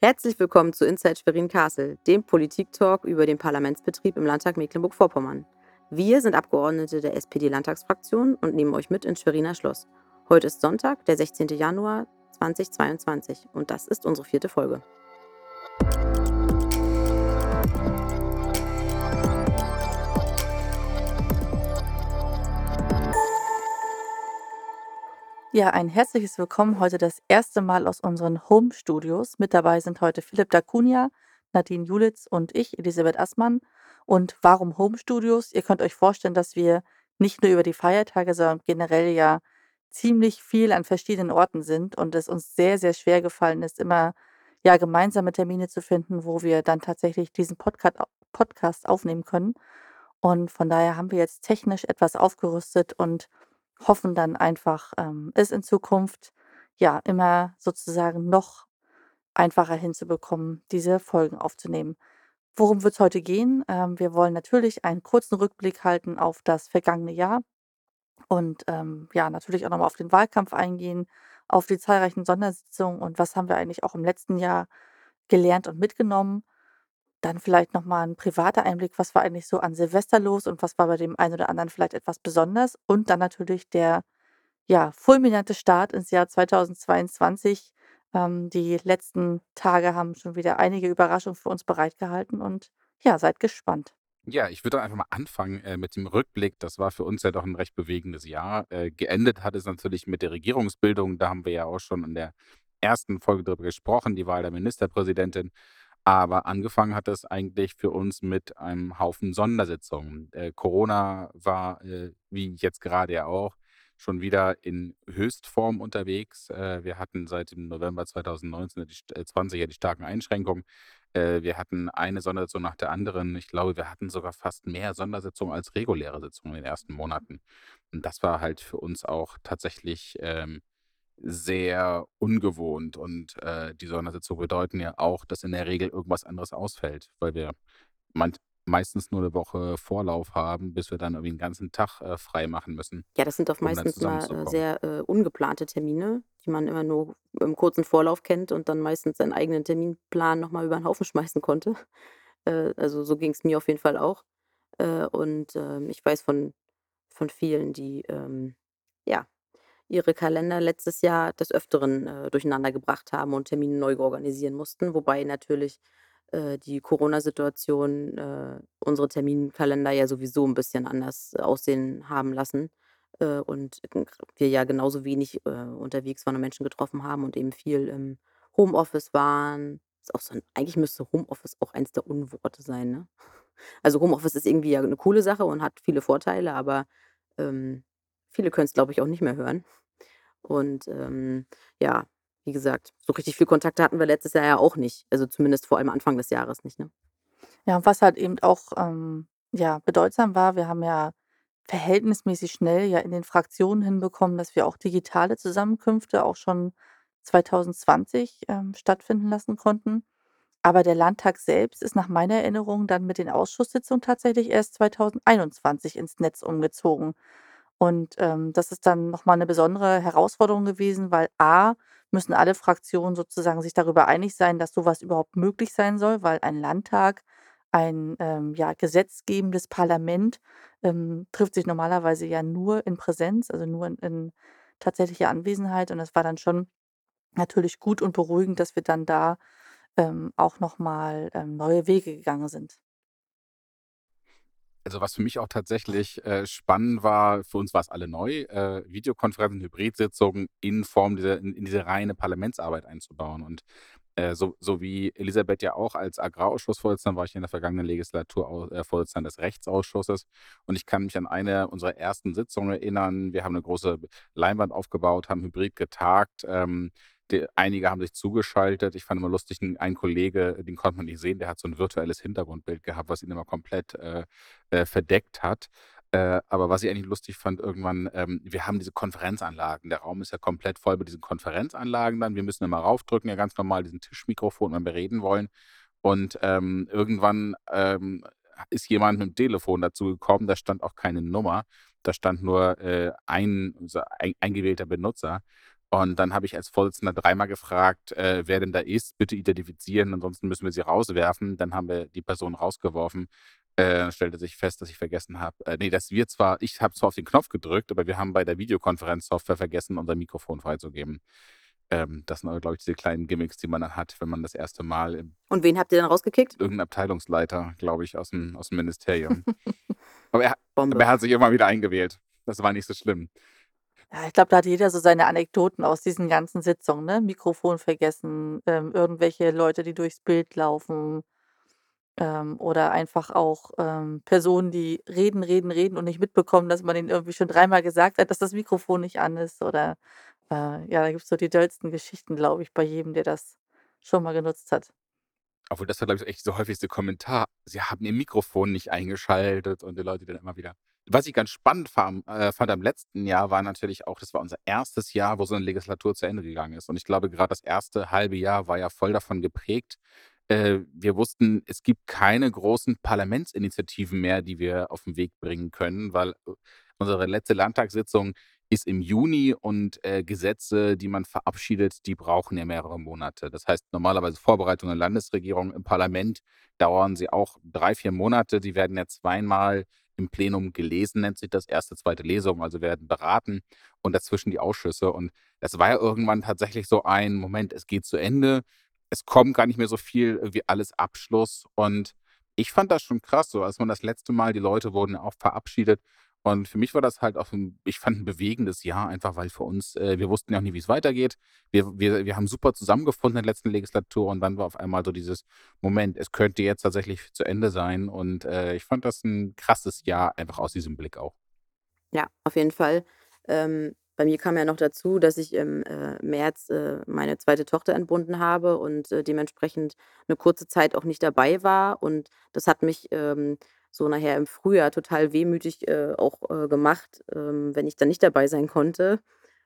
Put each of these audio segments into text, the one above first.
Herzlich willkommen zu Inside Schwerin-Kassel, dem Politik-Talk über den Parlamentsbetrieb im Landtag Mecklenburg-Vorpommern. Wir sind Abgeordnete der SPD-Landtagsfraktion und nehmen euch mit ins Schweriner Schloss. Heute ist Sonntag, der 16. Januar 2022 und das ist unsere vierte Folge. Ja, ein herzliches Willkommen heute das erste Mal aus unseren Home-Studios. Mit dabei sind heute Philipp Dacunia, Nadine Julitz und ich, Elisabeth Assmann. Und warum Home-Studios? Ihr könnt euch vorstellen, dass wir nicht nur über die Feiertage, sondern generell ja ziemlich viel an verschiedenen Orten sind und es uns sehr, sehr schwer gefallen ist, immer ja gemeinsame Termine zu finden, wo wir dann tatsächlich diesen Podcast, Podcast aufnehmen können. Und von daher haben wir jetzt technisch etwas aufgerüstet und hoffen dann einfach, ähm, es in Zukunft ja immer sozusagen noch einfacher hinzubekommen, diese Folgen aufzunehmen. Worum wird es heute gehen? Ähm, wir wollen natürlich einen kurzen Rückblick halten auf das vergangene Jahr und ähm, ja, natürlich auch nochmal auf den Wahlkampf eingehen, auf die zahlreichen Sondersitzungen und was haben wir eigentlich auch im letzten Jahr gelernt und mitgenommen. Dann vielleicht noch mal 'n privater Einblick, was war eigentlich so an Silvester los und was war bei dem einen oder anderen vielleicht etwas besonders? Und dann natürlich der, ja, fulminante Start ins Jahr 2022. Ähm, die letzten Tage haben schon wieder einige Überraschungen für uns bereitgehalten und ja, seid gespannt. Ja, ich würde einfach mal anfangen äh, mit dem Rückblick. Das war für uns ja doch ein recht bewegendes Jahr. Äh, geendet hat es natürlich mit der Regierungsbildung. Da haben wir ja auch schon in der ersten Folge drüber gesprochen, die Wahl der Ministerpräsidentin. Aber angefangen hat es eigentlich für uns mit einem Haufen Sondersitzungen. Äh, Corona war, äh, wie jetzt gerade ja auch, schon wieder in Höchstform unterwegs. Äh, wir hatten seit dem November 2019, die, st- äh, 20 ja die starken Einschränkungen. Äh, wir hatten eine Sondersitzung nach der anderen. Ich glaube, wir hatten sogar fast mehr Sondersitzungen als reguläre Sitzungen in den ersten Monaten. Und das war halt für uns auch tatsächlich ähm, sehr ungewohnt und, äh, die Sondersitzungen bedeuten ja auch, dass in der Regel irgendwas anderes ausfällt, weil wir meint meistens nur eine Woche Vorlauf haben, bis wir dann irgendwie 'n ganzen Tag, äh, frei machen müssen, Ja, das sind doch um dann meistens mal, äh, zusammenzukommen. sehr, äh, ungeplante Termine, die man immer nur im kurzen Vorlauf kennt und dann meistens seinen eigenen Terminplan noch mal über 'n Haufen schmeißen konnte. Äh, also, so ging es mir auf jeden Fall auch. Äh, und, ähm, ich weiß von von vielen, die, ähm, ja, ihre Kalender letztes Jahr des Öfteren, äh, durcheinandergebracht haben und Termine neu organisieren mussten, wobei natürlich, äh, die Corona-Situation, äh, unsere Terminkalender ja sowieso ein bisschen anders aussehen haben lassen, äh, und wir ja genauso wenig, äh, unterwegs waren und Menschen getroffen haben und eben viel im Homeoffice waren. Ist auch so 'n eigentlich müsste Homeoffice auch eins der Unworte sein, ne? Also, Homeoffice ist irgendwie ja 'ne coole Sache und hat viele Vorteile, aber, ähm, viele können's, glaube ich, auch nicht mehr hören. Und, ähm, ja, wie gesagt, so richtig viel Kontakte hatten wir letztes Jahr ja auch nicht. Also, zumindest vor allem Anfang des Jahres nicht, ne? Ja, und was halt eben auch, ähm, ja, bedeutsam war, wir haben ja verhältnismäßig schnell ja in den Fraktionen hinbekommen, dass wir auch digitale Zusammenkünfte auch schon 2020, ähm, stattfinden lassen konnten. Aber der Landtag selbst ist nach meiner Erinnerung dann mit den Ausschusssitzungen tatsächlich erst 2021 ins Netz umgezogen. Und, ähm, das ist dann noch mal 'ne besondere Herausforderung gewesen, weil A, müssen alle Fraktionen sozusagen sich darüber einig sein, dass so was überhaupt möglich sein soll, weil ein Landtag, ein, ähm, ja, gesetzgebendes Parlament, ähm, trifft sich normalerweise ja nur in Präsenz, also nur in in tatsächlicher Anwesenheit. Und das war dann schon natürlich gut und beruhigend, dass wir dann da, ähm, auch noch mal, ähm, neue Wege gegangen sind. Also, was für mich auch tatsächlich, äh, spannend war für uns war es alle neu, äh, Videokonferenzen, Hybridsitzungen in Form dieser in in diese reine Parlamentsarbeit einzubauen. Und, äh, so so wie Elisabeth ja auch als Agrarausschussvorsitzender war ich in der vergangenen Legislatur äh, Vorsitzender des Rechtsausschusses. Und ich kann mich an eine unserer ersten Sitzungen erinnern. Wir haben eine große Leinwand aufgebaut, haben hybrid getagt. Ähm, de einige haben sich zugeschaltet. Ich fand immer lustig, 'n ein Kollege, den konnte man nicht sehen, der hat so ein virtuelles Hintergrundbild gehabt, was ihn immer komplett, äh äh, verdeckt hat. Äh, aber was ich eigentlich lustig fand irgendwann, ähm, wir haben diese Konferenzanlagen. Der Raum ist ja komplett voll mit diesen Konferenzanlagen dann. Wir müssen immer raufdrücken, ja ganz normal diesen Tischmikrofon, wenn wir reden wollen. Und, ähm, irgendwann, ähm, ist jemand mit dem Telefon dazugekommen, da stand auch keine Nummer. Da stand nur, äh, ein so ein eingewählter Benutzer. Und dann habe ich als Vorsitzender dreimal gefragt, äh, wer denn da ist, bitte identifizieren, ansonsten müssen wir sie rauswerfen. Dann haben wir die Person rausgeworfen. Äh, stellte sich fest, dass ich vergessen habe, äh, nee, dass wir zwar, ich habe zwar auf den Knopf gedrückt, aber wir haben bei der Videokonferenzsoftware vergessen, unser Mikrofon freizugeben. Ähm, das sind aber, glaube ich, diese kleinen Gimmicks, die man dann hat, wenn man das erste Mal im Und wen habt ihr dann rausgekickt? irgendein Abteilungsleiter, glaube ich, aus dem, aus dem Ministerium. aber, er, aber er hat sich immer wieder eingewählt. Das war nicht so schlimm. Ja, ich glaube, da hat jeder so seine Anekdoten aus diesen ganzen Sitzungen, ne? Mikrofon vergessen, ähm, irgendwelche Leute, die durchs Bild laufen, ähm, oder einfach auch, ähm, Personen, die reden, reden, reden und nicht mitbekommen, dass man ihnen irgendwie schon dreimal gesagt hat, dass das Mikrofon nicht an ist oder, äh, ja, da gibt's so die dollsten Geschichten, glaube ich, bei jedem, der das schon mal genutzt hat. Obwohl das war, glaube ich, echt so häufigste Kommentar. Sie haben ihr Mikrofon nicht eingeschaltet und die Leute dann immer wieder was ich ganz spannend fam äh, fand am letzten Jahr, war natürlich auch das war unser erstes Jahr, wo so eine Legislatur zu Ende gegangen ist. Und ich glaube, gerade das erste halbe Jahr war ja voll davon geprägt. Äh, wir wussten, es gibt keine großen Parlamentsinitiativen mehr, die wir auf den Weg bringen können, weil äh, unsere letzte Landtagssitzung ist im Juni und äh, Gesetze, die man verabschiedet, die brauchen ja mehrere Monate. Das heißt, normalerweise Vorbereitungen der Landesregierung im Parlament dauern sie auch drei, vier Monate. Die werden ja zweimal im Plenum gelesen, nennt sich das, erste, zweite Lesung, also werden beraten und dazwischen die Ausschüsse. Und das war ja irgendwann tatsächlich so ein Moment, es geht zu Ende, es kommt gar nicht mehr so viel, irgendwie alles Abschluss. Und ich fand das schon krass, so als man das letzte Mal, die Leute wurden auch verabschiedet und für mich war das halt auch, ein, ich fand ein bewegendes Jahr, einfach weil für uns, äh, wir wussten ja auch nie, wie es weitergeht. Wir, wir, wir haben super zusammengefunden in der letzten Legislatur und dann war auf einmal so dieses Moment, es könnte jetzt tatsächlich zu Ende sein. Und äh, ich fand das ein krasses Jahr, einfach aus diesem Blick auch. Ja, auf jeden Fall. Ähm, bei mir kam ja noch dazu, dass ich im äh, März äh, meine zweite Tochter entbunden habe und äh, dementsprechend eine kurze Zeit auch nicht dabei war. Und das hat mich ähm, so nachher im Frühjahr total wehmütig äh, auch äh, gemacht, ähm, wenn ich dann nicht dabei sein konnte,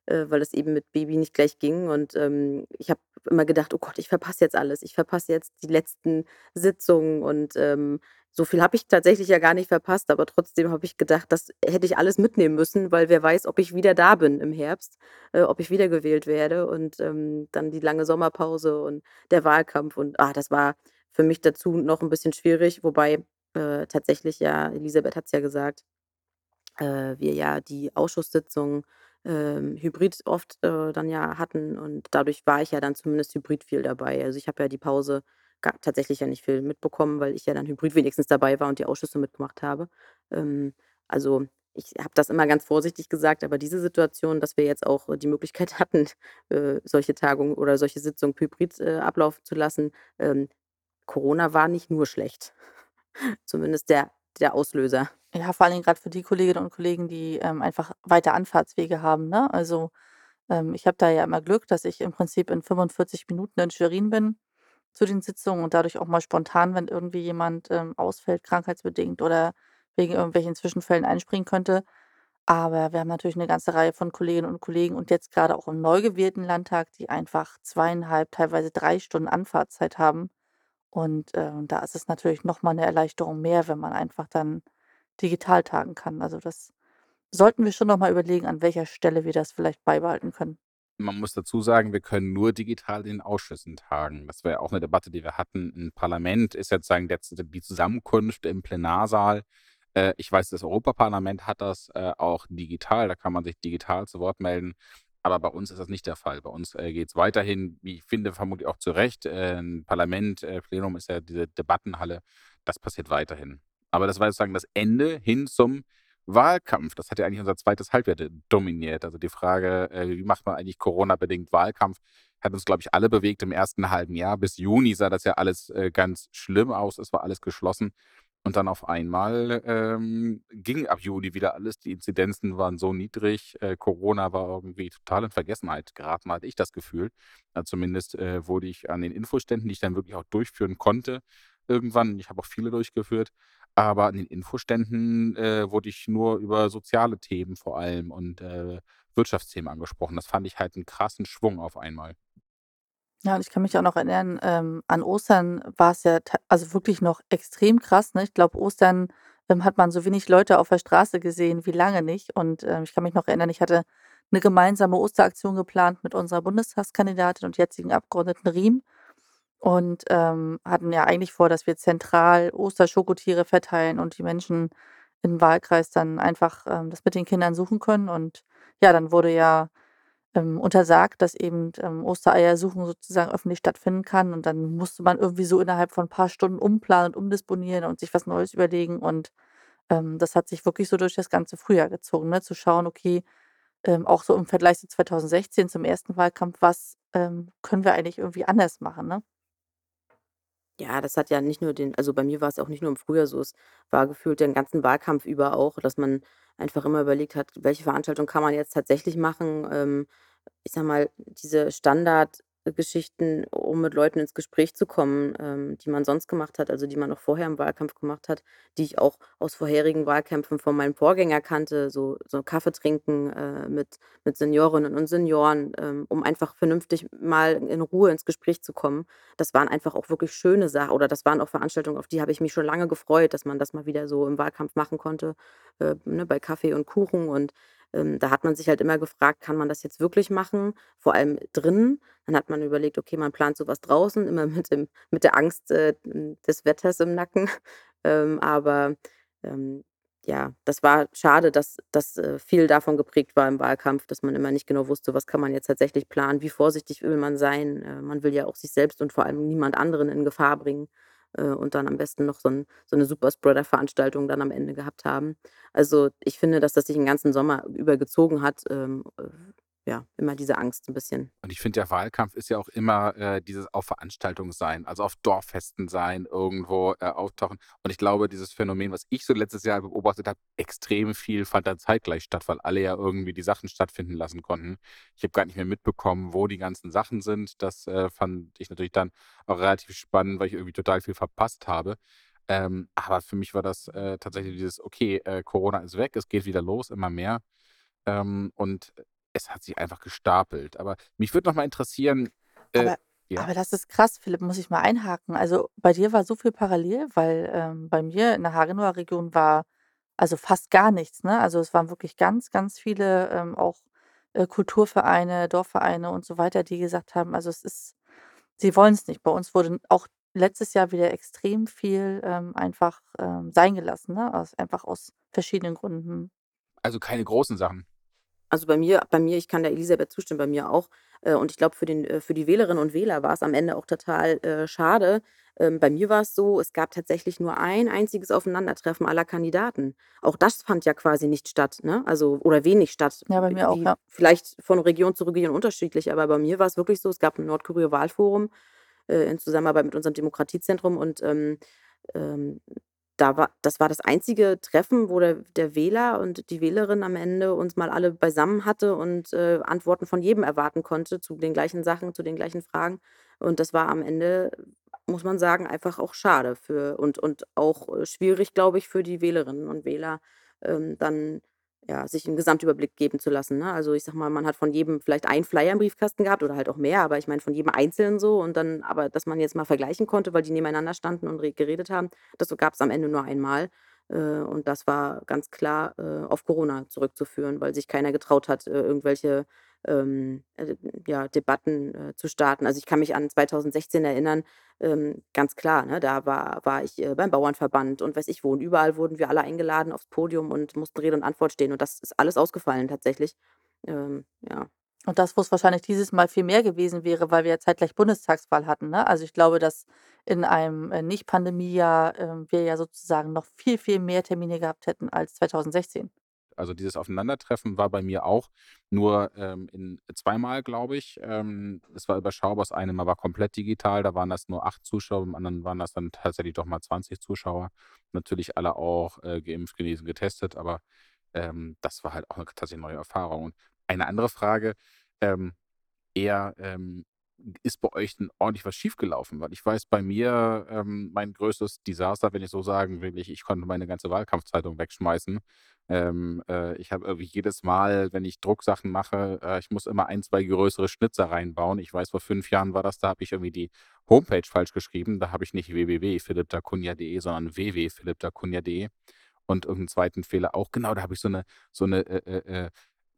äh, weil das eben mit Baby nicht gleich ging. Und ähm, ich habe immer gedacht, oh Gott, ich verpasse jetzt alles. Ich verpasse jetzt die letzten Sitzungen und ähm, so viel habe ich tatsächlich ja gar nicht verpasst, aber trotzdem habe ich gedacht, das hätte ich alles mitnehmen müssen, weil wer weiß, ob ich wieder da bin im Herbst, äh, ob ich wiedergewählt werde und ähm, dann die lange Sommerpause und der Wahlkampf und ah, das war für mich dazu noch ein bisschen schwierig, wobei äh, tatsächlich ja, Elisabeth hat es ja gesagt, äh, wir ja die Ausschusssitzungen ähm, hybrid oft äh, dann ja hatten und dadurch war ich ja dann zumindest hybrid viel dabei. Also ich habe ja die Pause gar, tatsächlich ja nicht viel mitbekommen, weil ich ja dann hybrid wenigstens dabei war und die Ausschüsse mitgemacht habe. Ähm, also ich habe das immer ganz vorsichtig gesagt, aber diese Situation, dass wir jetzt auch die Möglichkeit hatten, äh, solche Tagungen oder solche Sitzungen hybrid äh, ablaufen zu lassen, ähm, Corona war nicht nur schlecht. Zumindest der der Auslöser. Ja, vor allen Dingen grad für die Kolleginnen und Kollegen, die, ähm, einfach weite Anfahrtswege haben, ne? Also, ähm, ich habe da ja immer Glück, dass ich im Prinzip in 45 Minuten in Schwerin bin zu den Sitzungen und dadurch auch mal spontan, wenn irgendwie jemand, ähm, ausfällt, krankheitsbedingt oder wegen irgendwelchen Zwischenfällen einspringen könnte. Aber wir haben natürlich eine ganze Reihe von Kolleginnen und Kollegen und jetzt gerade auch im neu gewählten Landtag, die einfach zweieinhalb, teilweise drei Stunden Anfahrtszeit haben. Und, äh, da ist es natürlich noch mal 'ne Erleichterung mehr, wenn man einfach dann digital tagen kann. Also, das sollten wir schon noch mal überlegen, an welcher Stelle wir das vielleicht beibehalten können. Man muss dazu sagen, wir können nur digital in den Ausschüssen tagen. Das war ja auch eine Debatte, die wir hatten. Ein Parlament ist jetzt sagen die Zusammenkunft im Plenarsaal. Äh, ich weiß, das Europaparlament hat das, äh, auch digital. Da kann man sich digital zu Wort melden. Aber bei uns ist das nicht der Fall. Bei uns äh, geht es weiterhin, wie ich finde, vermutlich auch zu Recht. Ein Parlament, Plenum ist ja diese Debattenhalle. Das passiert weiterhin. Aber das war sozusagen das Ende hin zum Wahlkampf. Das hat ja eigentlich unser zweites Halbjahr dominiert. Also die Frage, äh, wie macht man eigentlich Corona-bedingt Wahlkampf, hat uns, glaube ich, alle bewegt im ersten halben Jahr. Bis Juni sah das ja alles äh, ganz schlimm aus. Es war alles geschlossen. Und dann auf einmal ähm, ging ab Juli wieder alles. Die Inzidenzen waren so niedrig. Äh, Corona war irgendwie total in Vergessenheit geraten, hatte ich das Gefühl. Ja, zumindest äh, wurde ich an den Infoständen, die ich dann wirklich auch durchführen konnte, irgendwann, ich habe auch viele durchgeführt, aber an den Infoständen äh, wurde ich nur über soziale Themen vor allem und äh, Wirtschaftsthemen angesprochen. Das fand ich halt einen krassen Schwung auf einmal. Ja, und ich kann mich auch noch erinnern, ähm, an Ostern war es ja also wirklich noch extrem krass, ne? Ich glaube, Ostern, ähm, hat man so wenig Leute auf der Straße gesehen wie lange nicht. Und, ähm, ich kann mich noch erinnern, ich hatte 'ne gemeinsame Osteraktion geplant mit unserer Bundestagskandidatin und jetzigen Abgeordneten Riem und, ähm, hatten ja eigentlich vor, dass wir zentral Osterschokotiere verteilen und die Menschen im Wahlkreis dann einfach, ähm, das mit den Kindern suchen können. Und ja, dann wurde ja, ähm, untersagt, dass eben, ähm, Ostereiersuchen sozusagen öffentlich stattfinden kann. Und dann musste man irgendwie so innerhalb von 'n paar Stunden umplanen und umdisponieren und sich was Neues überlegen. Und, ähm, das hat sich wirklich so durch das ganze Frühjahr gezogen, ne, zu schauen, okay, ähm, auch so im Vergleich zu 2016 zum ersten Wahlkampf, was, ähm, können wir eigentlich irgendwie anders machen, ne? Ja, das hat ja nicht nur den also, bei mir war's auch nicht nur im Frühjahr so. Es war gefühlt den ganzen Wahlkampf über auch, dass man einfach immer überlegt hat, welche Veranstaltung kann man jetzt tatsächlich machen. Ähm, ich sage mal, diese Standardgeschichten, um mit Leuten ins Gespräch zu kommen, ähm, die man sonst gemacht hat, also die man auch vorher im Wahlkampf gemacht hat, die ich auch aus vorherigen Wahlkämpfen von meinem Vorgänger kannte, so so Kaffee trinken, äh, mit mit Seniorinnen und Senioren, ähm, um einfach vernünftig mal in Ruhe ins Gespräch zu kommen. Das waren einfach auch wirklich schöne Sachen oder das waren auch Veranstaltungen, auf die habe ich mich schon lange gefreut, dass man das mal wieder so im Wahlkampf machen konnte, äh, ne, bei Kaffee und Kuchen. Und, ähm, da hat man sich halt immer gefragt: „Kann man das jetzt wirklich machen?“ Vor allem drinnen. Dann hat man überlegt, okay, man plant so was draußen, immer mit dem mit der Angst, äh, des Wetters im Nacken. Ähm, aber, ähm, ja, das war schade, dass dass, äh, viel davon geprägt war im Wahlkampf, dass man immer nicht genau wusste, was kann man jetzt tatsächlich planen, wie vorsichtig will man sein. Äh, man will ja auch sich selbst und vor allem niemand anderen in Gefahr bringen, äh, und dann am besten noch so 'n so 'ne Superspreader-Veranstaltung dann am Ende gehabt haben. Also, ich finde, dass das sich 'n ganzen Sommer über gezogen hat, ähm, äh, ja, immer diese Angst 'n bisschen. Und ich finde, der Wahlkampf ist ja auch immer, äh, dieses auf Veranstaltungen sein, also auf Dorffesten sein, irgendwo, äh, auftauchen. Und ich glaube, dieses Phänomen, was ich so letztes Jahr beobachtet habe, extrem viel fand dann zeitgleich statt, weil alle ja irgendwie die Sachen stattfinden lassen konnten. Ich habe gar nicht mehr mitbekommen, wo die ganzen Sachen sind. Das, äh, fand ich natürlich dann auch relativ spannend, weil ich irgendwie total viel verpasst habe. Ähm, aber für mich war das, äh, tatsächlich dieses: „Okay, äh, Corona ist weg, es geht wieder los, immer mehr.“ Ähm, und es hat sich einfach gestapelt. Aber mich würde noch mal interessieren, äh Aber ja? aber das ist krass, Philipp, muss ich mal einhaken. Also, bei dir war so viel parallel, weil, ähm, bei mir in der Hagenower Region war also fast gar nichts, ne? Also, es waren wirklich ganz, ganz viele, ähm, auch, äh, Kulturvereine, Dorfvereine und so weiter, die gesagt haben, also, es ist sie wollen's nicht. Bei uns wurde auch letztes Jahr wieder extrem viel, ähm, einfach, ähm, sein gelassen, ne, aus einfach aus verschiedenen Gründen. Also, keine großen Sachen? Also, bei mir bei mir ich kann der Elisabeth zustimmen, bei mir auch. Äh, und ich glaube, für den äh, für die Wählerinnen und Wähler war's am Ende auch total, äh, schade. Ähm, bei mir war's so, es gab tatsächlich nur ein einziges Aufeinandertreffen aller Kandidaten. Auch das fand ja quasi nicht statt, ne? Also oder wenig statt. Ja, bei mir auch, ja. vielleicht von Region zu Region unterschiedlich, aber bei mir war's wirklich so, es gab 'n Nordkorea-Wahlforum, äh, in Zusammenarbeit mit unserem Demokratiezentrum und, ähm, ähm, da war das war das einzige Treffen, wo der der Wähler und die Wählerin am Ende uns mal alle beisammen hatte und, äh, Antworten von jedem erwarten konnte zu den gleichen Sachen, zu den gleichen Fragen. Und das war am Ende, muss man sagen, einfach auch schade für und und auch, äh, schwierig, glaube ich, für die Wählerinnen und Wähler, ähm, dann, ja, sich 'n Gesamtüberblick geben zu lassen, ne? Also, ich sage mal, man hat von jedem vielleicht einen Flyer im Briefkasten gehabt oder halt auch mehr, aber ich meine von jedem einzeln so und dann aber dass man jetzt mal vergleichen konnte, weil die nebeneinander standen und re geredet haben, das so gab's am Ende nur einmal. Äh, und das war ganz klar, äh, auf Corona zurückzuführen, weil sich keiner getraut hat, äh, irgendwelche, ähm, äh, ja, Debatten, äh, zu starten. Also, ich kann mich an 2016 erinnern, ähm, ganz klar, ne? Da war war ich, äh, beim Bauernverband und weiß ich wo und überall wurden wir alle eingeladen aufs Podium und mussten Rede und Antwort stehen und das ist alles ausgefallen tatsächlich. Ähm, ja. Und das, wo's wahrscheinlich dieses Mal viel mehr gewesen wäre, weil wir ja zeitgleich Bundestagswahl hatten, ne? Also, ich glaube, dass in einem, äh, Nicht-Pandemiejahr, ähm, wir ja sozusagen noch viel, viel mehr Termine gehabt hätten als 2016. Also, dieses Aufeinandertreffen war bei mir auch nur, ähm, in zweimal, glaube ich. Ähm, es war überschaubar. Das eine Mal war komplett digital, da waren das nur 8 Zuschauer, beim anderen waren das dann tatsächlich doch mal 20 Zuschauer. Natürlich alle auch, äh, geimpft, genesen, getestet, aber, ähm, das war halt auch 'ne tatsächlich neue Erfahrung. Und eine andere Frage, ähm, eher, ähm, ist bei euch denn ordentlich was schiefgelaufen? Weil ich weiß bei mir, ähm, mein größtes Desaster, wenn ich so sagen will, ich ich konnte meine ganze Wahlkampfzeitung wegschmeißen. Ähm, äh, ich habe irgendwie jedes Mal, wenn ich Drucksachen mache äh, ich muss immer 1, 2 größere Schnitzer reinbauen. Ich weiß, vor 5 Jahren war das, da habe ich irgendwie die Homepage falsch geschrieben. Da habe ich nicht www.philippdacunha.de, sondern www.philippdacunha.de und irgend 'n 2. Fehler auch. Genau, da habe ich so 'ne so 'ne, äh, äh, äh,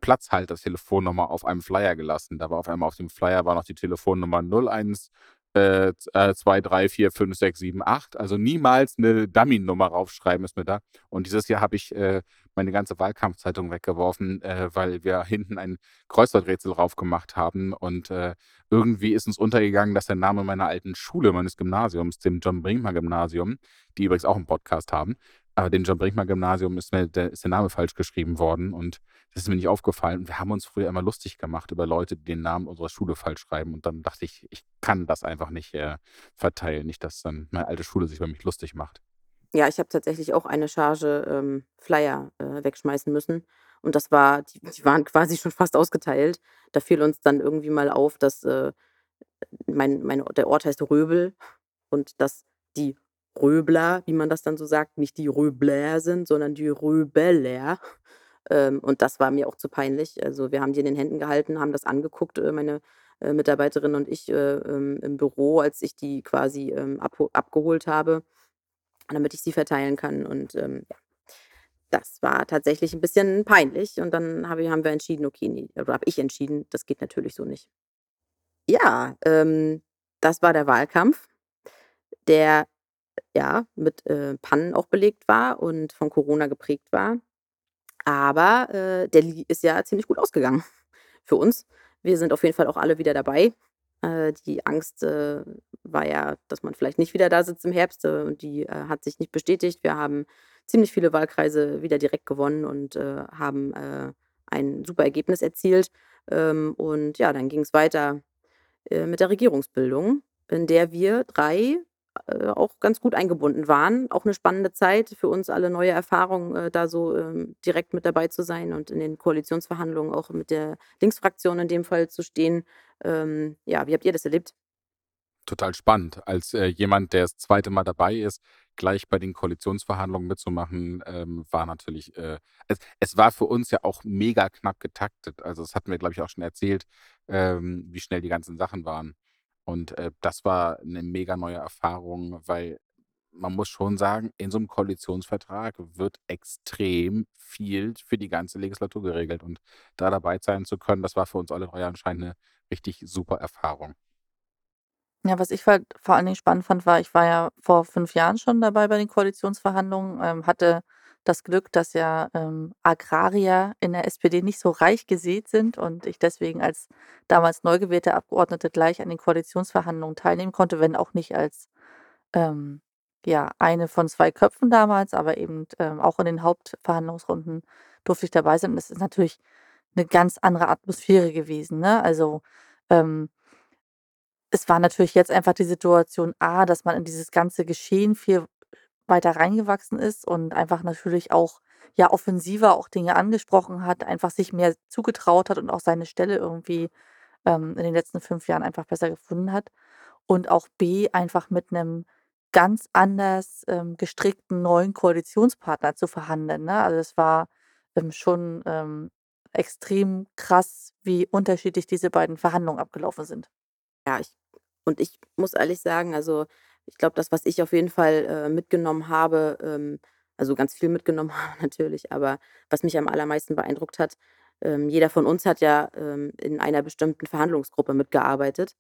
Platzhalter-Telefonnummer auf einem Flyer gelassen. Da war auf einmal auf dem Flyer war noch die Telefonnummer 01 äh, 2, 3, 4, 5, 6, 7, 8. Also niemals eine Dummy-Nummer raufschreiben ist mir da. Und dieses Jahr habe ich äh, meine ganze Wahlkampfzeitung weggeworfen, äh, weil wir hinten ein Kreuzworträtsel drauf gemacht haben. Und äh, irgendwie ist uns untergegangen, dass der Name meiner alten Schule, meines Gymnasiums, dem John Brinkmer Gymnasium, die übrigens auch einen Podcast haben, aber dem John Brinkmer Gymnasium ist, mir der, ist der Name falsch geschrieben worden und das ist mir nicht aufgefallen. Wir haben uns früher immer lustig gemacht über Leute, die den Namen unserer Schule falsch schreiben und dann dachte ich, ich kann das einfach nicht äh, verteilen, nicht, dass dann meine alte Schule sich über mich lustig macht. Ja, ich habe tatsächlich auch eine Charge ähm, Flyer äh, wegschmeißen müssen. Und das war, die, die, waren quasi schon fast ausgeteilt. Da fiel uns dann irgendwie mal auf, dass äh, mein, mein, der Ort heißt Röbel und dass die Röbler, wie man das dann so sagt, nicht die Röbler sind, sondern die Röbeler. Ähm, und das war mir auch zu peinlich. Also wir haben die in den Händen gehalten, haben das angeguckt, äh, meine äh, Mitarbeiterin und ich äh, ähm, im Büro, als ich die quasi ähm, ab, abgeholt habe, damit ich sie verteilen kann. Und ähm, ja, das war tatsächlich ein bisschen peinlich. Und dann hab, haben wir entschieden, okay, nee, oder habe ich entschieden, das geht natürlich so nicht. Ja, ähm, das war der Wahlkampf, der ja, mit äh, Pannen auch belegt war und von Corona geprägt war. Aber äh, der ist ja ziemlich gut ausgegangen für uns. Wir sind auf jeden Fall auch alle wieder dabei. Äh, die Angst äh, war ja, dass man vielleicht nicht wieder da sitzt im Herbst äh, und die äh, hat sich nicht bestätigt. Wir haben ziemlich viele Wahlkreise wieder direkt gewonnen und haben ein super Ergebnis erzielt. Ähm, und ja, dann ging es weiter mit der Regierungsbildung, in der wir drei äh, auch ganz gut eingebunden waren. Auch eine spannende Zeit für uns alle neue Erfahrungen, äh, da so ähm, direkt mit dabei zu sein und in den Koalitionsverhandlungen auch mit der Linksfraktion in dem Fall zu stehen. Ähm, ja, wie habt ihr das erlebt? Total spannend. Als äh, jemand, der das zweite Mal dabei ist, gleich bei den Koalitionsverhandlungen mitzumachen, ähm, war natürlich, äh, es, es, war für uns ja auch mega knapp getaktet. Also das hatten wir, glaube ich, auch schon erzählt, ähm, wie schnell die ganzen Sachen waren. Und äh, das war eine mega neue Erfahrung, weil man muss schon sagen, in so einem Koalitionsvertrag wird extrem viel für die ganze Legislatur geregelt. Und da dabei sein zu können, das war für uns alle drei anscheinend eine richtig super Erfahrung. Ja, was ich halt vor allen Dingen spannend fand, war, ich war ja vor fünf Jahren schon dabei bei den Koalitionsverhandlungen, ähm, hatte das Glück, dass ja ähm, Agrarier in der SPD nicht so reich gesät sind und ich deswegen als damals neu gewählte Abgeordnete gleich an den Koalitionsverhandlungen teilnehmen konnte, wenn auch nicht als ähm, ja, eine von zwei Köpfen damals, aber eben ähm, auch in den Hauptverhandlungsrunden durfte ich dabei sein. Und es ist natürlich eine ganz andere Atmosphäre gewesen. Ne? Also ähm, es war natürlich jetzt einfach die Situation A, dass man in dieses ganze Geschehen viel weiter reingewachsen ist und einfach natürlich auch, ja, offensiver auch Dinge angesprochen hat, einfach sich mehr zugetraut hat und auch seine Stelle irgendwie, ähm, in den letzten 5 Jahren einfach besser gefunden hat. Und auch B, einfach mit einem ganz anders, ähm, gestrickten neuen Koalitionspartner zu verhandeln, ne? Also, es war, ähm, schon, ähm, extrem krass, wie unterschiedlich diese beiden Verhandlungen abgelaufen sind. Ja, ich und ich muss ehrlich sagen, also ich glaube, das, was ich auf jeden Fall äh, mitgenommen habe, ähm, also ganz viel mitgenommen habe natürlich, aber was mich am allermeisten beeindruckt hat, ähm, jeder von uns hat ja ähm, in einer bestimmten Verhandlungsgruppe mitgearbeitet,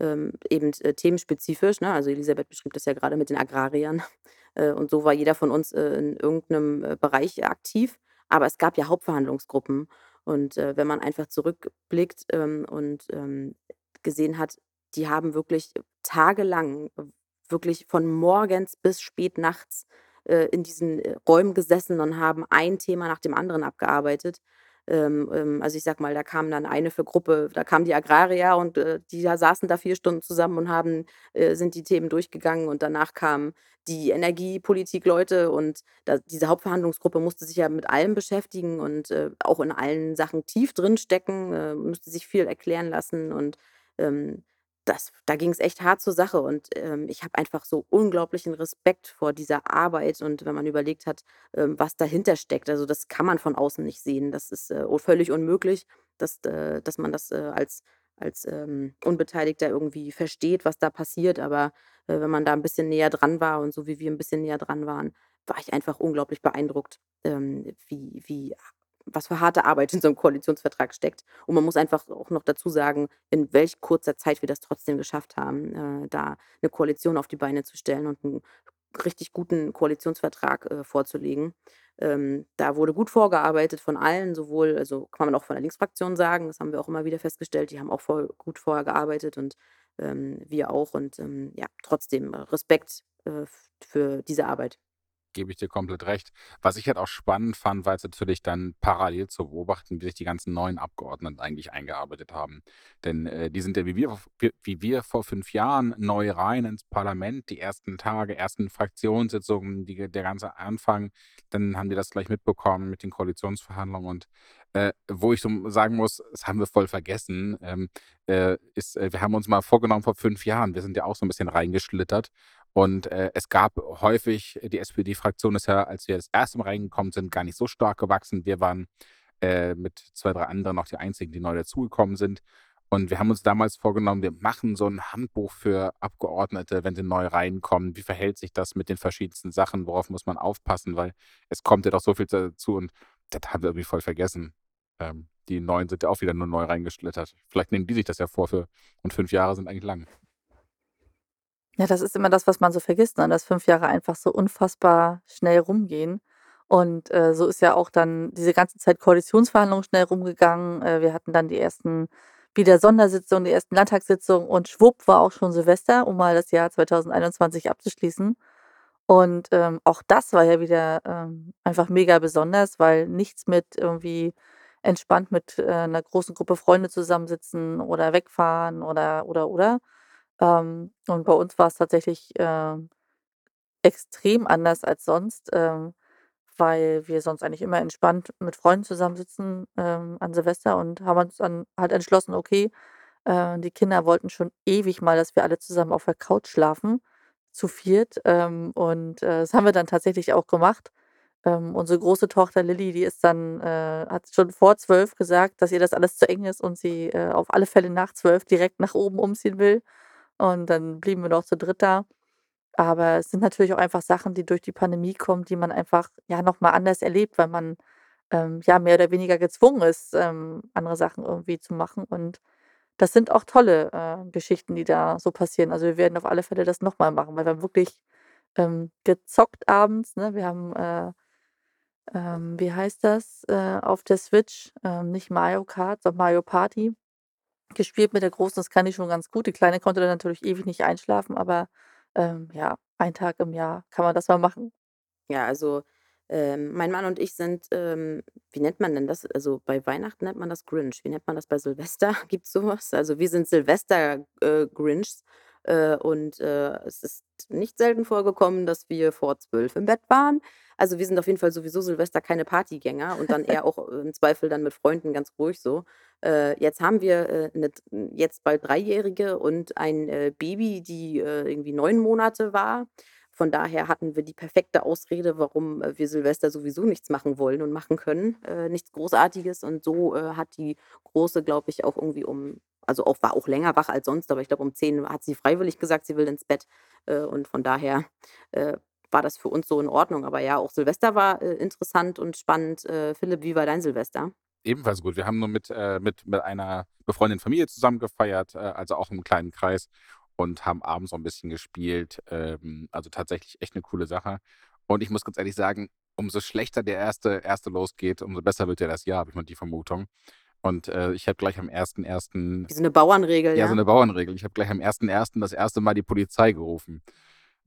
ähm, eben äh, themenspezifisch. Ne? Also Elisabeth beschrieb das ja gerade mit den Agrariern. Äh, und so war jeder von uns äh, in irgendeinem äh, Bereich aktiv. Aber es gab ja Hauptverhandlungsgruppen. Und äh, wenn man einfach zurückblickt ähm, und ähm, gesehen hat, die haben wirklich tagelang wirklich von morgens bis spät nachts äh, in diesen äh, Räumen gesessen und haben ein Thema nach dem anderen abgearbeitet. Ähm, ähm, also ich sag mal, da kam dann eine für Gruppe, da kamen die Agrarier und äh, die da saßen da vier Stunden zusammen und haben, äh, sind die Themen durchgegangen und danach kamen die Energiepolitik-Leute und da, diese Hauptverhandlungsgruppe musste sich ja mit allem beschäftigen und äh, auch in allen Sachen tief drin stecken, äh, musste sich viel erklären lassen und ähm, das da ging es echt hart zur Sache und, ähm, ich habe einfach so unglaublichen Respekt vor dieser Arbeit und wenn man überlegt hat, ähm, was dahinter steckt. Also, das kann man von außen nicht sehen. Das ist, äh, völlig unmöglich, dass äh, dass man das, äh, als als, ähm, Unbeteiligter irgendwie versteht, was da passiert. Aber, äh, wenn man da ein bisschen näher dran war und so wie wir ein bisschen näher dran waren, war ich einfach unglaublich beeindruckt, ähm, wie wie was für harte Arbeit in so einem Koalitionsvertrag steckt. Und man muss einfach auch noch dazu sagen, in welch kurzer Zeit wir das trotzdem geschafft haben, äh, da eine Koalition auf die Beine zu stellen und einen richtig guten Koalitionsvertrag äh, vorzulegen. Ähm, da wurde gut vorgearbeitet von allen, sowohl, also kann man auch von der Linksfraktion sagen, das haben wir auch immer wieder festgestellt, die haben auch voll gut vorher gearbeitet und ähm, wir auch. Und ähm, ja, trotzdem Respekt äh, für diese Arbeit gebe ich dir komplett recht. Was ich halt auch spannend fand, war es natürlich dann parallel zu beobachten, wie sich die ganzen neuen Abgeordneten eigentlich eingearbeitet haben. Denn äh, die sind ja wie wir, wie wir vor fünf Jahren neu rein ins Parlament, die ersten Tage, ersten Fraktionssitzungen, die, der ganze Anfang, dann haben die das gleich mitbekommen mit den Koalitionsverhandlungen und äh, wo ich so sagen muss, das haben wir voll vergessen, ähm, äh, ist, äh, wir haben uns mal vorgenommen vor fünf Jahren, wir sind ja auch so ein bisschen reingeschlittert und äh, es gab häufig, die SPD-Fraktion ist ja, als wir das erste Mal reingekommen sind, gar nicht so stark gewachsen. Wir waren äh, mit zwei, drei anderen noch die einzigen, die neu dazugekommen sind. Und wir haben uns damals vorgenommen, wir machen so ein Handbuch für Abgeordnete, wenn sie neu reinkommen. Wie verhält sich das mit den verschiedensten Sachen? Worauf muss man aufpassen? Weil es kommt ja doch so viel dazu und das haben wir irgendwie voll vergessen. Ähm, die Neuen sind ja auch wieder nur neu reingeschlittert. Vielleicht nehmen die sich das ja vor für und fünf Jahre sind eigentlich lang. Ja, das ist immer das, was man so vergisst, ne, dass fünf Jahre einfach so unfassbar schnell rumgehen. Und, äh, so ist ja auch dann diese ganze Zeit Koalitionsverhandlungen schnell rumgegangen. Äh, wir hatten dann die ersten wieder Sondersitzungen, die ersten Landtagssitzungen und schwupp war auch schon Silvester, um mal das Jahr 2021 abzuschließen. Und, ähm, auch das war ja wieder, ähm, einfach mega besonders, weil nichts mit irgendwie entspannt mit, äh, 'ner großen Gruppe Freunde zusammensitzen oder wegfahren oder, oder, oder, ähm, und bei uns war es tatsächlich, ähm, extrem anders als sonst, ähm, weil wir sonst eigentlich immer entspannt mit Freunden zusammensitzen, ähm, an Silvester und haben uns dann halt entschlossen, okay, äh, die Kinder wollten schon ewig mal, dass wir alle zusammen auf der Couch schlafen, zu viert. Ähm, und, äh, das haben wir dann tatsächlich auch gemacht. Ähm, unsere große Tochter Lilly, die ist dann äh, hat schon vor 12 gesagt, dass ihr das alles zu eng ist und sie, äh, auf alle Fälle nach 12 direkt nach oben umziehen will. Und dann blieben wir noch zu dritt da. Aber es sind natürlich auch einfach Sachen, die durch die Pandemie kommen, die man einfach, ja, noch mal anders erlebt, weil man, ähm, ja, mehr oder weniger gezwungen ist, ähm, andere Sachen irgendwie zu machen. Und das sind auch tolle, äh, Geschichten, die da so passieren. Also, wir werden auf alle Fälle das noch mal machen, weil wir haben wirklich, ähm, gezockt abends, ne? Wir haben, äh, ähm, wie heißt das, äh, auf der Switch, ähm, nicht Mario Kart, sondern Mario Party gespielt mit der Großen, das kann ich schon ganz gut. Die Kleine konnte dann natürlich ewig nicht einschlafen, aber, ähm, ja, ein Tag im Jahr kann man das mal machen. Ja, also, ähm, mein Mann und ich sind, ähm wie nennt man denn das? Also, bei Weihnachten nennt man das Grinch. Wie nennt man das bei Silvester? Gibt's so was? Also, wir sind Silvester, äh, äh, und, äh, es ist nicht selten vorgekommen, dass wir vor 12 im Bett waren. Also, wir sind auf jeden Fall sowieso Silvester keine Partygänger und dann eher auch im Zweifel dann mit Freunden ganz ruhig so. Äh, jetzt haben wir, äh, 'ne jetzt bald Dreijährige und ein, äh, Baby, die, äh, irgendwie 9 Monate war. Von daher hatten wir die perfekte Ausrede, warum, äh, wir Silvester sowieso nichts machen wollen und machen können, äh, nichts Großartiges. Und so, hat die Große, glaube ich, auch irgendwie um also auch war auch länger wach als sonst, aber ich glaube, um 10 hat sie freiwillig gesagt, sie will ins Bett. Äh, und von daher, äh, war das für uns so in Ordnung. Aber ja, auch Silvester war, äh, interessant und spannend. Philipp, wie war dein Silvester? Ebenfalls gut. Wir haben nur mit, äh, mit, mit einer befreundeten Familie zusammen gefeiert, äh, also auch im kleinen Kreis und haben abends so ein bisschen gespielt. Ähm, also tatsächlich echt eine coole Sache. Und ich muss ganz ehrlich sagen, umso schlechter der erste, erste losgeht, umso besser wird ja das Jahr, habe ich mal die Vermutung. Und äh, ich habe gleich am 1.1. Wie so eine Bauernregel, Ja, ja? so eine Bauernregel. Ich habe gleich am 1.1. das erste Mal die Polizei gerufen.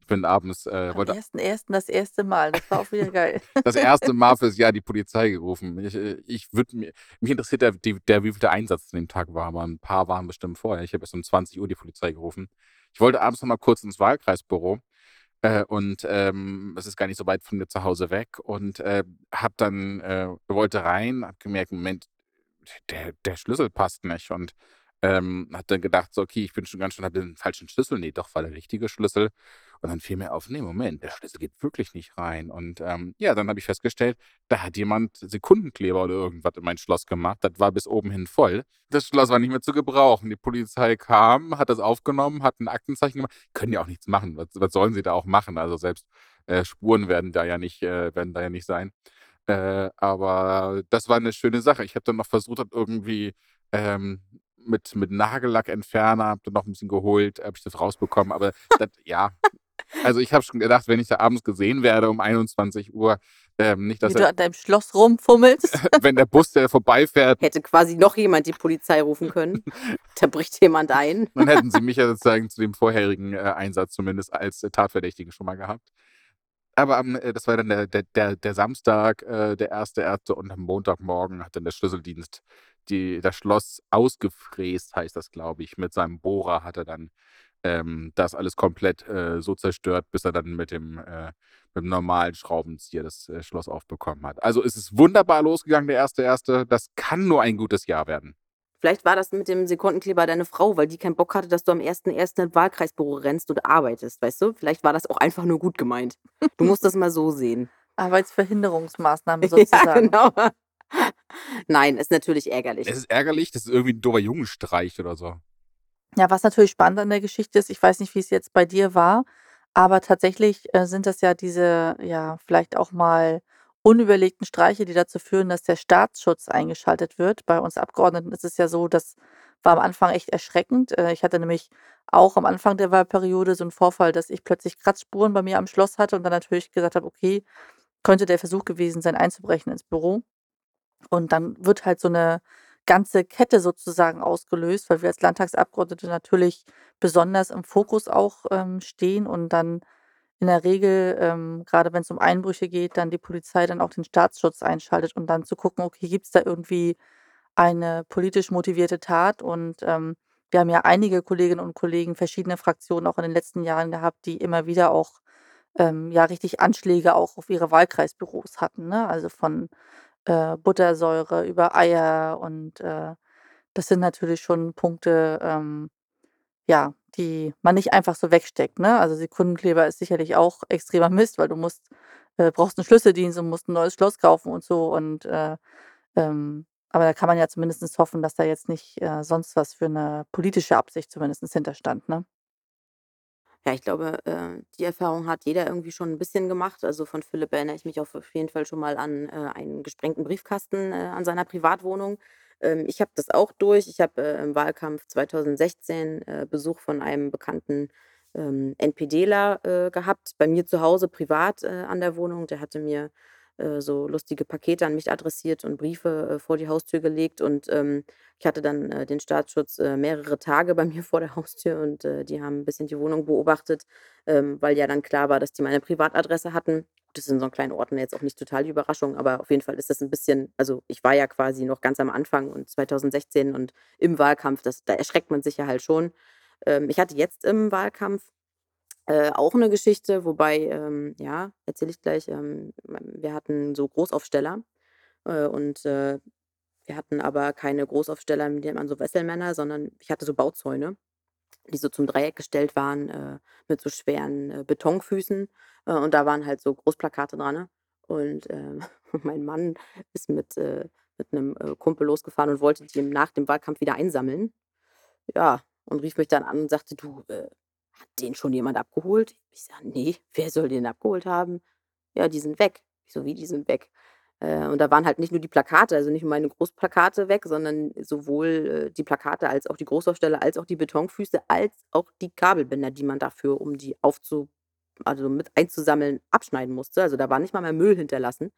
Ich bin abends, äh, Am wollte 1.1. das erste Mal, das war auch wieder geil. das erste Mal fürs Jahr die Polizei gerufen. Ich, äh, ich würde mir, mich interessiert der, der wievielte Einsatz an dem Tag war, aber ein paar waren bestimmt vorher. Ich habe erst um 20 Uhr die Polizei gerufen. Ich wollte abends noch mal kurz ins Wahlkreisbüro äh, und ähm, es ist gar nicht so weit von mir zu Hause weg und äh, habe dann äh, wollte rein, habe gemerkt, Moment, der, der Schlüssel passt nicht und ähm, habe dann gedacht, so, okay, ich bin schon ganz schön, habe den falschen Schlüssel. Nee, doch, war der richtige Schlüssel. Und dann fiel mir auf, nee, Moment, der Schlüssel geht wirklich nicht rein. Und ähm, ja, dann habe ich festgestellt, da hat jemand Sekundenkleber oder irgendwas in mein Schloss gemacht. Das war bis oben hin voll. Das Schloss war nicht mehr zu gebrauchen. Die Polizei kam, hat das aufgenommen, hat ein Aktenzeichen gemacht. Können ja auch nichts machen. Was, was sollen sie da auch machen? Also selbst äh, Spuren werden da ja nicht, äh, werden da ja nicht sein. Äh, aber das war eine schöne Sache. Ich habe dann noch versucht, irgendwie ähm, mit, mit Nagellackentferner, habe dann noch ein bisschen geholt, habe ich das rausbekommen. Aber das, ja, also ich habe schon gedacht, wenn ich da abends gesehen werde um 21 Uhr, ähm, nicht, dass Wie du er, an deinem Schloss rumfummelst. wenn der Bus, der vorbeifährt, Hätte quasi noch jemand die Polizei rufen können. Da bricht jemand ein. dann hätten sie mich ja sozusagen zu dem vorherigen äh, Einsatz zumindest als äh, Tatverdächtigen schon mal gehabt. Aber am, äh, das war dann der, der, der, der Samstag, äh, der erste Erste und am Montagmorgen hat dann der Schlüsseldienst die, das Schloss ausgefräst, heißt das, glaube ich. Mit seinem Bohrer hat er dann ähm, das alles komplett äh, so zerstört, bis er dann mit dem, äh, mit dem normalen Schraubenzieher das äh, Schloss aufbekommen hat. Also es ist wunderbar losgegangen, der erste Erste. Das kann nur ein gutes Jahr werden. Vielleicht war das mit dem Sekundenkleber deine Frau, weil die keinen Bock hatte, dass du am 1.1. ins Wahlkreisbüro rennst und arbeitest, weißt du? Vielleicht war das auch einfach nur gut gemeint. Du musst das mal so sehen. Arbeitsverhinderungsmaßnahme Ja, sozusagen. genau. Nein, ist natürlich ärgerlich. Es ist ärgerlich, das ist irgendwie ein dober Jungenstreich oder so. Ja, was natürlich spannend an der Geschichte ist, ich weiß nicht, wie es jetzt bei dir war, aber tatsächlich äh, sind das ja diese, ja, vielleicht auch mal unüberlegten Streiche, die dazu führen, dass der Staatsschutz eingeschaltet wird. Bei uns Abgeordneten ist es ja so, das war am Anfang echt erschreckend. Äh, ich hatte nämlich auch am Anfang der Wahlperiode so einen Vorfall, dass ich plötzlich Kratzspuren bei mir am Schloss hatte und dann natürlich gesagt habe, okay, könnte der Versuch gewesen sein, einzubrechen ins Büro. Und dann wird halt so eine ganze Kette sozusagen ausgelöst, weil wir als Landtagsabgeordnete natürlich besonders im Fokus auch ähm, stehen und dann in der Regel, ähm, gerade wenn es um Einbrüche geht, dann die Polizei dann auch den Staatsschutz einschaltet und dann zu gucken, okay, gibt es da irgendwie eine politisch motivierte Tat? Und ähm, wir haben ja einige Kolleginnen und Kollegen, verschiedene Fraktionen auch in den letzten Jahren gehabt, die immer wieder auch ähm, ja richtig Anschläge auch auf ihre Wahlkreisbüros hatten, ne? Also von äh, Buttersäure über Eier und äh, das sind natürlich schon Punkte, ähm, ja, die man nicht einfach so wegsteckt, ne? Also Sekundenkleber ist sicherlich auch extremer Mist, weil du musst, äh, brauchst einen Schlüsseldienst und musst ein neues Schloss kaufen und so und äh, ähm, aber da kann man ja zumindest hoffen, dass da jetzt nicht äh, sonst was für eine politische Absicht zumindest hinterstand, ne? Ja, ich glaube, äh, die Erfahrung hat jeder irgendwie schon ein bisschen gemacht. Also, von Philipp erinnere ich mich auf jeden Fall schon mal an, äh, einen gesprengten Briefkasten, äh, an seiner Privatwohnung. Ähm, ich habe das auch durch. Ich habe, äh, im Wahlkampf 2016, äh, Besuch von einem bekannten, ähm, NPDler, äh, gehabt, bei mir zu Hause privat, äh, an der Wohnung. Der hatte mir, äh, so lustige Pakete an mich adressiert und Briefe, äh, vor die Haustür gelegt und, ähm, ich hatte dann, äh, den Staatsschutz, äh, mehrere Tage bei mir vor der Haustür und, äh, die haben ein bisschen die Wohnung beobachtet, ähm, weil ja dann klar war, dass die meine Privatadresse hatten. Das ist in so 'nem kleinen Orten jetzt auch nicht total die Überraschung, aber auf jeden Fall ist das ein bisschen also, ich war ja quasi noch ganz am Anfang und 2016 und im Wahlkampf, das da erschreckt man sich ja halt schon. Ähm, ich hatte jetzt im Wahlkampf, äh, auch eine Geschichte, wobei, ähm, ja, erzähle ich gleich, ähm, wir hatten so Großaufsteller, äh, und, äh, wir hatten aber keine Großaufsteller, die nennt man so Wesselmänner, sondern ich hatte so Bauzäune, die so zum Dreieck gestellt waren, äh, mit so schweren, äh, Betonfüßen, äh, und da waren halt so Großplakate dran, ne? Und, ähm, mein Mann ist mit, mit 'nem, äh, Kumpel losgefahren und wollte die nach dem Wahlkampf wieder einsammeln. Ja, und rief mich dann an und sagte: „Du, hat den schon jemand abgeholt?“ Ich sage: „Ne, wer soll den abgeholt haben?“ „Ja, die sind weg.“ Ich so: „Wie, die sind weg?“ Äh, und da waren halt nicht nur die Plakate, also nicht nur meine Großplakate weg, sondern sowohl, äh, die Plakate als auch die Großaufsteller, als auch die Betonfüße, als auch die Kabelbinder, die man dafür, um die aufzu also mit einzusammeln, abschneiden musste. Also, da war nicht mal mehr Müll hinterlassen.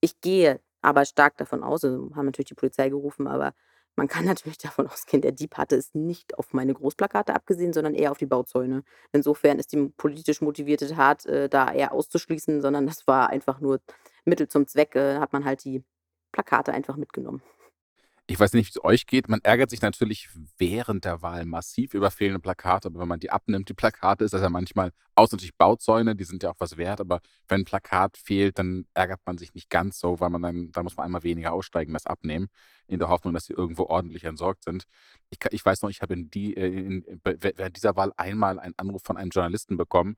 Ich gehe aber stark davon aus also, haben natürlich die Polizei gerufen, aber man kann natürlich davon ausgehen, der Dieb hatte es nicht auf meine Großplakate abgesehen, sondern eher auf die Bauzäune. Insofern ist die politisch motivierte Tat, äh, da eher auszuschließen, sondern das war einfach nur Mittel zum Zweck, äh, hat man halt die Plakate einfach mitgenommen. Ich weiß nicht, wie es euch geht. Man ärgert sich natürlich während der Wahl massiv über fehlende Plakate, aber wenn man die abnimmt, die Plakate, ist das ja manchmal außer natürlich Bauzäune, die sind ja auch was wert, aber wenn 'n Plakat fehlt, dann ärgert man sich nicht ganz so, weil man dann da muss man einmal weniger aussteigen, das abnehmen, in der Hoffnung, dass sie irgendwo ordentlich entsorgt sind. Ich ich weiß noch, ich habe in die äh, in w während dieser Wahl einmal einen Anruf von einem Journalisten bekommen,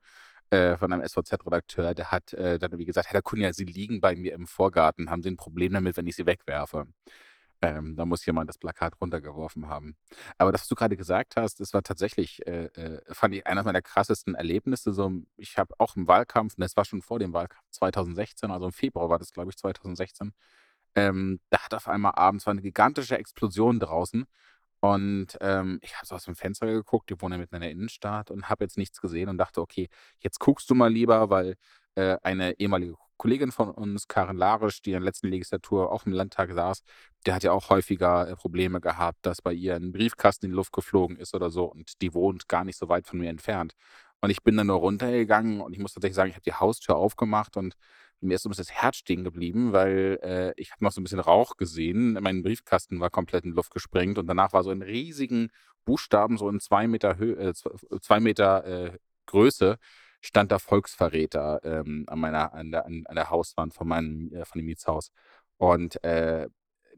äh, von einem SVZ-Redakteur, der hat, äh, dann irgendwie gesagt: „Herr Cunha, Sie liegen bei mir im Vorgarten. Haben Sie 'n Problem damit, wenn ich sie wegwerfe?“ Ähm, da muss jemand das Plakat runtergeworfen haben. Aber das, was du gerade gesagt hast, das war tatsächlich, äh, äh, fand ich einer meiner krassesten Erlebnisse. So, ich habe auch im Wahlkampf, und das war schon vor dem Wahlkampf 2016, also im Februar war das, glaube ich, 2016, ähm, da hat auf einmal abends war eine gigantische Explosion draußen und, ähm, ich habe so aus dem Fenster geguckt, wohnen ja mitten in der Innenstadt und habe jetzt nichts gesehen und dachte: „Okay, jetzt guckst du mal lieber“, weil, äh, eine ehemalige Kollegin von uns, Karin Larisch, die in der letzten Legislatur auch im Landtag saß, die hat ja auch häufiger, äh, Probleme gehabt, dass bei ihr ein Briefkasten in die Luft geflogen ist oder so und die wohnt gar nicht so weit von mir entfernt. Und ich bin dann nur runtergegangen und ich muss tatsächlich sagen, ich habe die Haustür aufgemacht und mir ist so 'n bisschen das Herz stehen geblieben, weil, äh, ich habe noch so ein bisschen Rauch gesehen. Mein Briefkasten war komplett in die Luft gesprengt und danach war so in riesigen Buchstaben, so in 2 Meter Höhe äh, zw 2 Meter, äh, Größe stand da Volksverräter, ähm, an meiner an der an der Hauswand von meinem äh, von dem Mietshaus. Und, äh,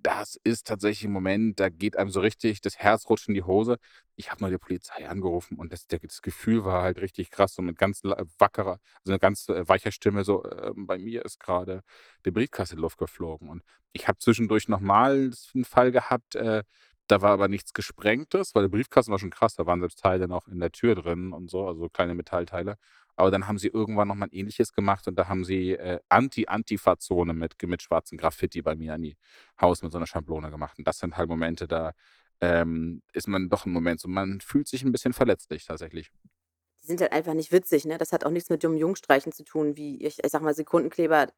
das ist tatsächlich 'n Moment, da geht einem so richtig das Herz rutscht in die Hose. Ich habe mal die Polizei angerufen und das das Gefühl war halt richtig krass, so mit ganz wackerer so 'ne ganz, äh, weicher Stimme so: „Ähm, bei mir ist grade der Briefkasten Luft geflogen.“ Und ich habe zwischendurch noch mal s 'n Fall gehabt, äh, da war aber nichts Gesprengtes, weil der Briefkasten war schon krass, da waren selbst Teile noch in der Tür drin und so, also kleine Metallteile. Aber dann haben sie irgendwann noch mal 'n Ähnliches gemacht und da haben sie, äh, Anti-Antifa-Zone mit mit schwarzem Graffiti bei mir an die Haus mit so 'ner Schablone gemacht. Und das sind halt Momente, da, ähm, ist man doch im Moment so man fühlt sich 'n bisschen verletzlich tatsächlich. Die sind halt einfach nicht witzig, ne? Das hat auch nichts mit dummen Jungstreichen zu tun, wie ich ich sage mal, Sekundenkleber,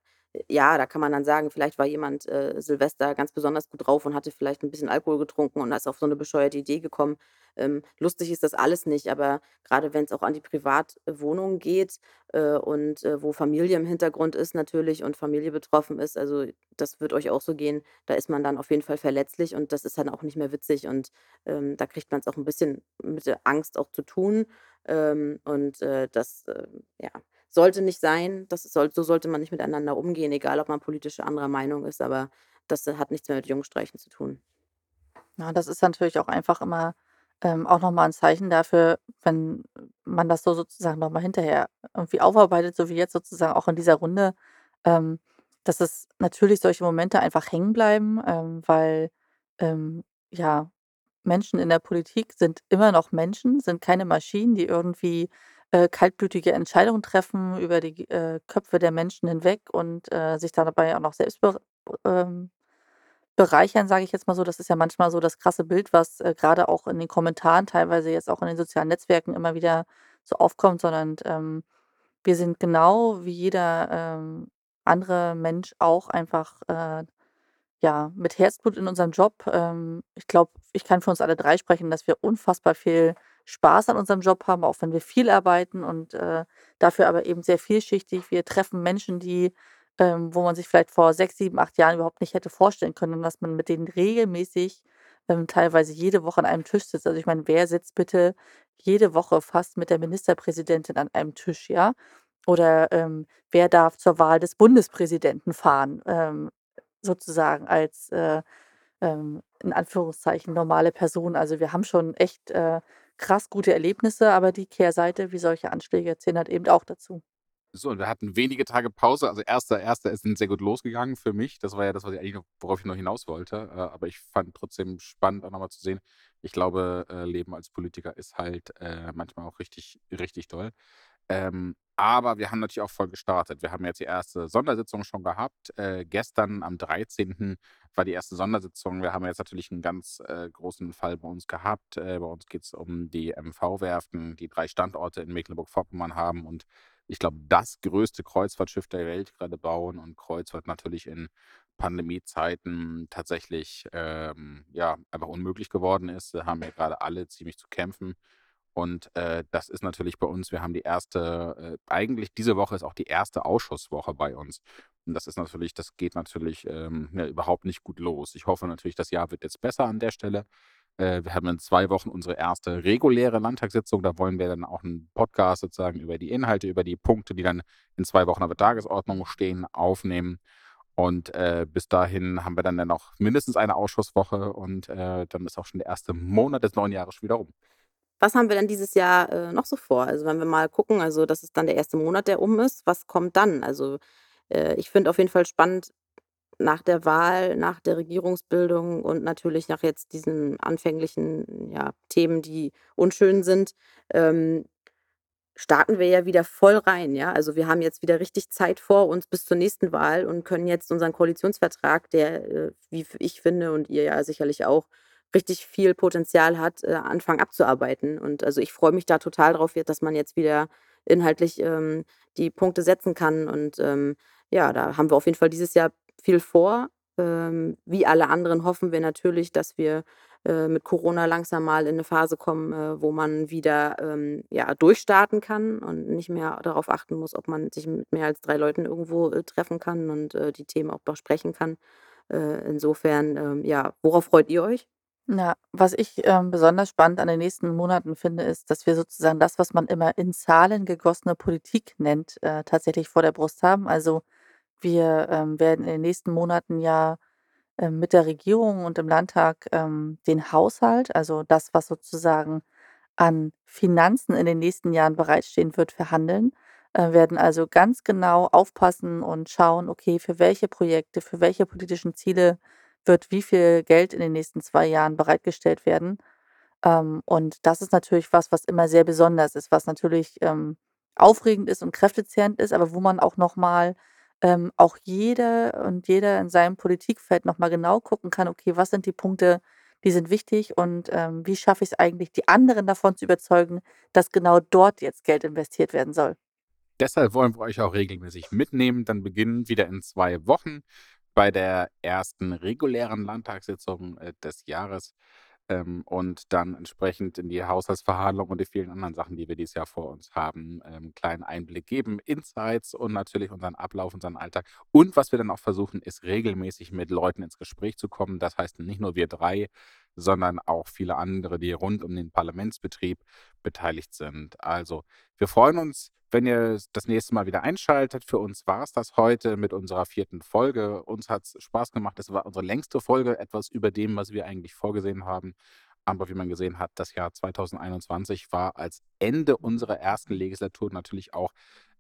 ja, da kann man dann sagen, vielleicht war jemand, äh, Silvester ganz besonders gut drauf und hatte vielleicht 'n bisschen Alkohol getrunken und ist auf so 'ne bescheuerte Idee gekommen. Ähm, lustig ist das alles nicht, aber grade wenn's auch an die Privatwohnungen geht, äh, und, äh, wo Familie im Hintergrund ist natürlich und Familie betroffen ist, also, das wird euch auch so gehen, da ist man dann auf jeden Fall verletzlich und das ist dann auch nicht mehr witzig und, ähm, da kriegt man's auch 'n bisschen mit der Angst auch zu tun. Ähm, und, äh, das, ähm, ja, sollte nicht sein. Das soll so sollte man nicht miteinander umgehen, egal ob man politisch anderer Meinung ist, aber das hat nichts mehr mit Jungstreichen zu tun. Ja, das ist natürlich auch einfach immer, ähm, auch noch mal 'n Zeichen dafür, wenn man das so sozusagen noch mal hinterher irgendwie aufarbeitet, so wie jetzt sozusagen auch in dieser Runde, ähm, dass es natürlich solche Momente einfach hängen bleiben, ähm, weil, ähm, ja, Menschen in der Politik sind immer noch Menschen, sind keine Maschinen, die irgendwie, äh, kaltblütige Entscheidungen treffen über die, äh, Köpfe der Menschen hinweg und, äh, sich da dabei auch noch selbst ber ähm, bereichern, sage ich jetzt mal so. Das ist ja manchmal so das krasse Bild, was, äh, grade auch in den Kommentaren, teilweise jetzt auch in den sozialen Netzwerken immer wieder so aufkommt, sondern, ähm, wir sind genau wie jeder, ähm, andere Mensch auch einfach, äh, ja, mit Herzblut in unserem Job. Ähm, ich glaube, ich kann für uns alle 3 sprechen, dass wir unfassbar viel Spaß an unserem Job haben, auch wenn wir viel arbeiten und, äh, dafür aber eben sehr vielschichtig. Wir treffen Menschen, die ähm, wo man sich vielleicht vor 6, 7, 8 Jahren überhaupt nicht hätte vorstellen können dass man mit denen regelmäßig, ähm, teilweise jede Woche an einem Tisch sitzt. Also, ich meine, wer sitzt bitte jede Woche fast mit der Ministerpräsidentin an einem Tisch, ja? Oder, ähm, wer darf zur Wahl des Bundespräsidenten fahren, ähm, sozusagen als, äh, ähm, in Anführungszeichen normale Person. Also, wir haben schon echt, äh, krass gute Erlebnisse, aber die Kehrseite, wie solche Anschläge zählen halt eben auch dazu. So, und wir hatten wenige Tage Pause. Also, 1.1. ist sind sehr gut losgegangen für mich. Das war ja das, was ich eigentlich noch worauf ich noch hinaus wollte. Äh, aber ich fand trotzdem spannend, auch noch mal zu sehen. Ich glaube, äh, Leben als Politiker ist halt, äh, manchmal auch richtig richtig toll. Ähm, aber wir haben natürlich auch voll gestartet. Wir haben jetzt die erste Sondersitzung schon gehabt. Äh, gestern am 13. war die erste Sondersitzung. Wir haben jetzt natürlich 'n ganz, äh, großen Fall bei uns gehabt. Äh, bei uns geht's um die MV-Werften, die 3 Standorte in Mecklenburg-Vorpommern haben und ich glaube, das größte Kreuzfahrtschiff der Welt gerade bauen und Kreuzfahrt natürlich in Pandemiezeiten tatsächlich, ähm, ja, einfach unmöglich geworden ist. Da haben ja grade alle ziemlich zu kämpfen. Und, äh, das ist natürlich bei uns wir haben die erste äh, eigentlich diese Woche ist auch die erste Ausschusswoche bei uns. Und das ist natürlich das geht natürlich, ähm, ja, überhaupt nicht gut los. Ich hoffe natürlich, das Jahr wird jetzt besser an der Stelle. Äh, wir haben in 2 Wochen unsere erste reguläre Landtagssitzung. Da wollen wir dann auch 'n Podcast sozusagen über die Inhalte, über die Punkte, die dann in 2 Wochen auf der Tagesordnung stehen, aufnehmen. Und, äh, bis dahin haben wir dann ja noch mindestens eine Ausschusswoche und, äh, dann ist auch schon der erste Monat des neuen Jahres schon wieder rum. Was haben wir denn dieses Jahr, äh, noch so vor? Also, wenn wir mal gucken, also, das ist dann der erste Monat, der um ist. Was kommt dann? Also, äh, ich finde auf jeden Fall spannend nach der Wahl, nach der Regierungsbildung und natürlich nach jetzt diesen anfänglichen, ja, Themen, die unschön sind, ähm, starten wir ja wieder voll rein, ja? Also, wir haben jetzt wieder richtig Zeit vor uns bis zur nächsten Wahl und können jetzt unseren Koalitionsvertrag, der, äh, wie ich finde und ihr ja sicherlich auch, richtig viel Potenzial hat, äh, anfangen abzuarbeiten. Und also, ich freue mich da total drauf dass man jetzt wieder inhaltlich, ähm, die Punkte setzen kann und, ähm, ja, da haben wir auf jeden Fall dieses Jahr viel vor. Ähm, wie alle anderen hoffen wir natürlich, dass wir äh, mit Corona langsam mal in eine Phase kommen, äh, wo man wieder, ähm, ja, durchstarten kann und nicht mehr darauf achten muss, ob man sich mit mehr als drei Leuten irgendwo, äh, treffen kann und, äh, die Themen auch besprechen kann. Äh, insofern, ähm, ja, worauf freut ihr euch? Ja, was ich, ähm, besonders spannend an den nächsten Monaten finde, ist, dass wir sozusagen das, was man immer in Zahlen gegossene Politik nennt, äh, tatsächlich vor der Brust haben. Also, wir, ähm, werden in den nächsten Monaten ja ähm, mit der Regierung und im Landtag ähm, den Haushalt, also das, was sozusagen an Finanzen in den nächsten Jahren bereitstehen wird, verhandeln. Äh, werden also ganz genau aufpassen und schauen, okay, für welche Projekte, für welche politischen Ziele wird wie viel Geld in den nächsten zwei Jahren bereitgestellt werden. Ähm, und das ist natürlich was, was immer sehr besonders ist, was natürlich ähm, aufregend ist und kräftezehrend ist, aber wo man auch nochmal ähm, auch jeder und jeder in seinem Politikfeld noch mal genau gucken kann: „Okay, was sind die Punkte, die sind wichtig und, ähm, wie schaffe ich es eigentlich, die anderen davon zu überzeugen, dass genau dort jetzt Geld investiert werden soll?“ Deshalb wollen wir euch auch regelmäßig mitnehmen. Dann beginnen wieder in zwei Wochen bei der ersten regulären Landtagssitzung, äh, des Jahres ähm, und dann entsprechend in die Haushaltsverhandlungen und die vielen anderen Sachen, die wir dieses Jahr vor uns haben, ähm, kleinen Einblick geben, Insights und natürlich unseren Ablauf, unseren Alltag. Und was wir dann auch versuchen, ist regelmäßig mit Leuten ins Gespräch zu kommen. Das heißt nicht nur wir drei, sondern auch viele andere, die rund um den Parlamentsbetrieb beteiligt sind. Also wir freuen uns, wenn ihr das nächste Mal wieder einschaltet. Für uns war es das heute mit unserer vierten Folge. Uns hat es Spaß gemacht. Es war unsere längste Folge, etwas über dem, was wir eigentlich vorgesehen haben. Aber wie man gesehen hat, das Jahr 2021 war als Ende unserer ersten Legislatur natürlich auch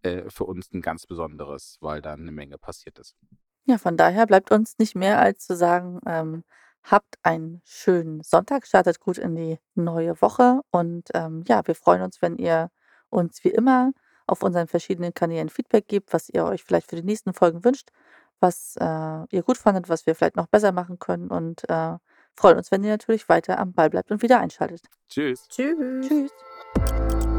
äh, für uns ein ganz besonderes, weil da eine Menge passiert ist. Ja, von daher bleibt uns nicht mehr als zu sagen, ähm, habt einen schönen Sonntag, startet gut in die neue Woche und ähm, ja, wir freuen uns, wenn ihr uns wie immer auf unseren verschiedenen Kanälen Feedback gebt, was ihr euch vielleicht für die nächsten Folgen wünscht, was äh, ihr gut fandet, was wir vielleicht noch besser machen können und äh, freuen uns, wenn ihr natürlich weiter am Ball bleibt und wieder einschaltet. Tschüss. Tschüss. Tschüss.